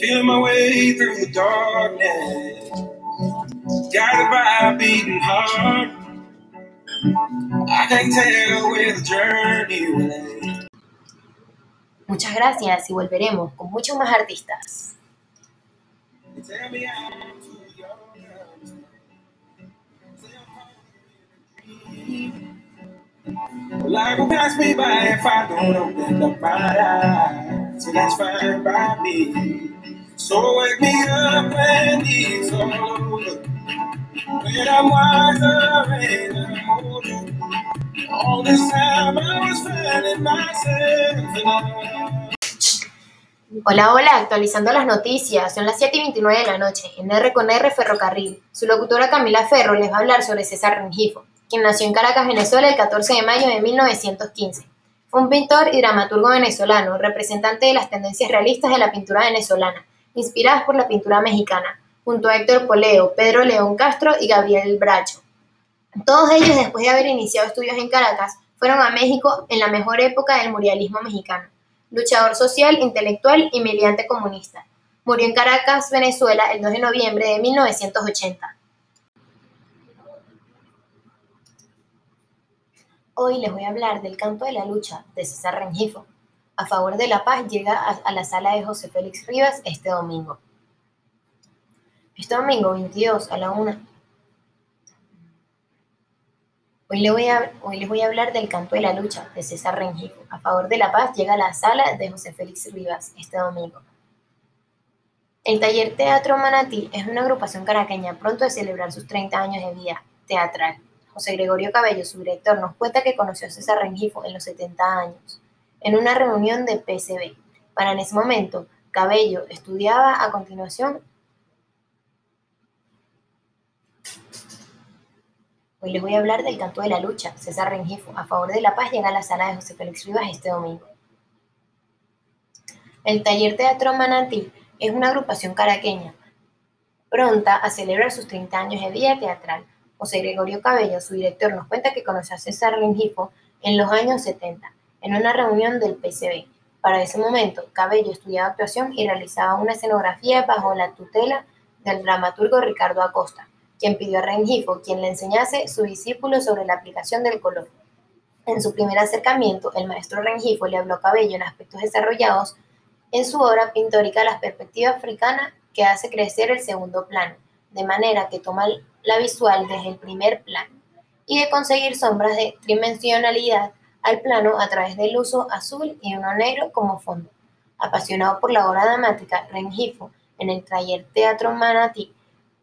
Feeling my way through the darkness. Guided by a beating heart. I can't tell where the journey will end. Muchas gracias y volveremos con muchos más artistas. You tell me I'm too young to understand. Say I'm falling in a dream. Life will pass me by if I don't open up my eyes. So that's fine by me. So wake me up all this time I was finding myself. Hola, hola, actualizando las noticias. Son las 7 y 29 de la noche en R con R Ferrocarril. Su locutora Camila Ferro les va a hablar sobre César Rengifo, quien nació en Caracas, Venezuela, el 14 de mayo de 1915. Fue un pintor y dramaturgo venezolano, representante de las tendencias realistas de la pintura venezolana, inspiradas por la pintura mexicana, junto a Héctor Poleo, Pedro León Castro y Gabriel Bracho. Todos ellos, después de haber iniciado estudios en Caracas, fueron a México en la mejor época del muralismo mexicano. Luchador social, intelectual y militante comunista. Murió en Caracas, Venezuela, el 2 de noviembre de 1980. Hoy les voy a hablar del canto de la lucha de César Rengifo. A favor de la paz llega a, la sala de José Félix Rivas este domingo. Este domingo 22 a la 1 Hoy, le voy a, hoy les voy a hablar del canto de la lucha de César Rengifo. A favor de la paz llega a la sala de José Félix Rivas este domingo. El Taller Teatro Manatí es una agrupación caraqueña pronto de celebrar sus 30 años de vida teatral. José Gregorio Cabello, su director, nos cuenta que conoció a César Rengifo en los 70 años, en una reunión de PCB. Para en ese momento, Cabello estudiaba a continuación Hoy les voy a hablar del canto de la lucha, César Rengifo, a favor de la paz, llega a la sala de José Félix Rivas este domingo. El Taller Teatro Manatí es una agrupación caraqueña, pronta a celebrar sus 30 años de vida teatral. José Gregorio Cabello, su director, nos cuenta que conoció a César Rengifo en los años 70, en una reunión del PCB. Para ese momento, Cabello estudiaba actuación y realizaba una escenografía bajo la tutela del dramaturgo Ricardo Acosta quien pidió a Rengifo quien le enseñase su discípulo sobre la aplicación del color. En su primer acercamiento, el maestro Rengifo le habló a Cabello en aspectos desarrollados en su obra pictórica La perspectiva africana que hace crecer el segundo plano, de manera que toma la visual desde el primer plano, y de conseguir sombras de tridimensionalidad al plano a través del uso azul y uno negro como fondo. Apasionado por la obra dramática, Rengifo, en el taller Teatro Manatí,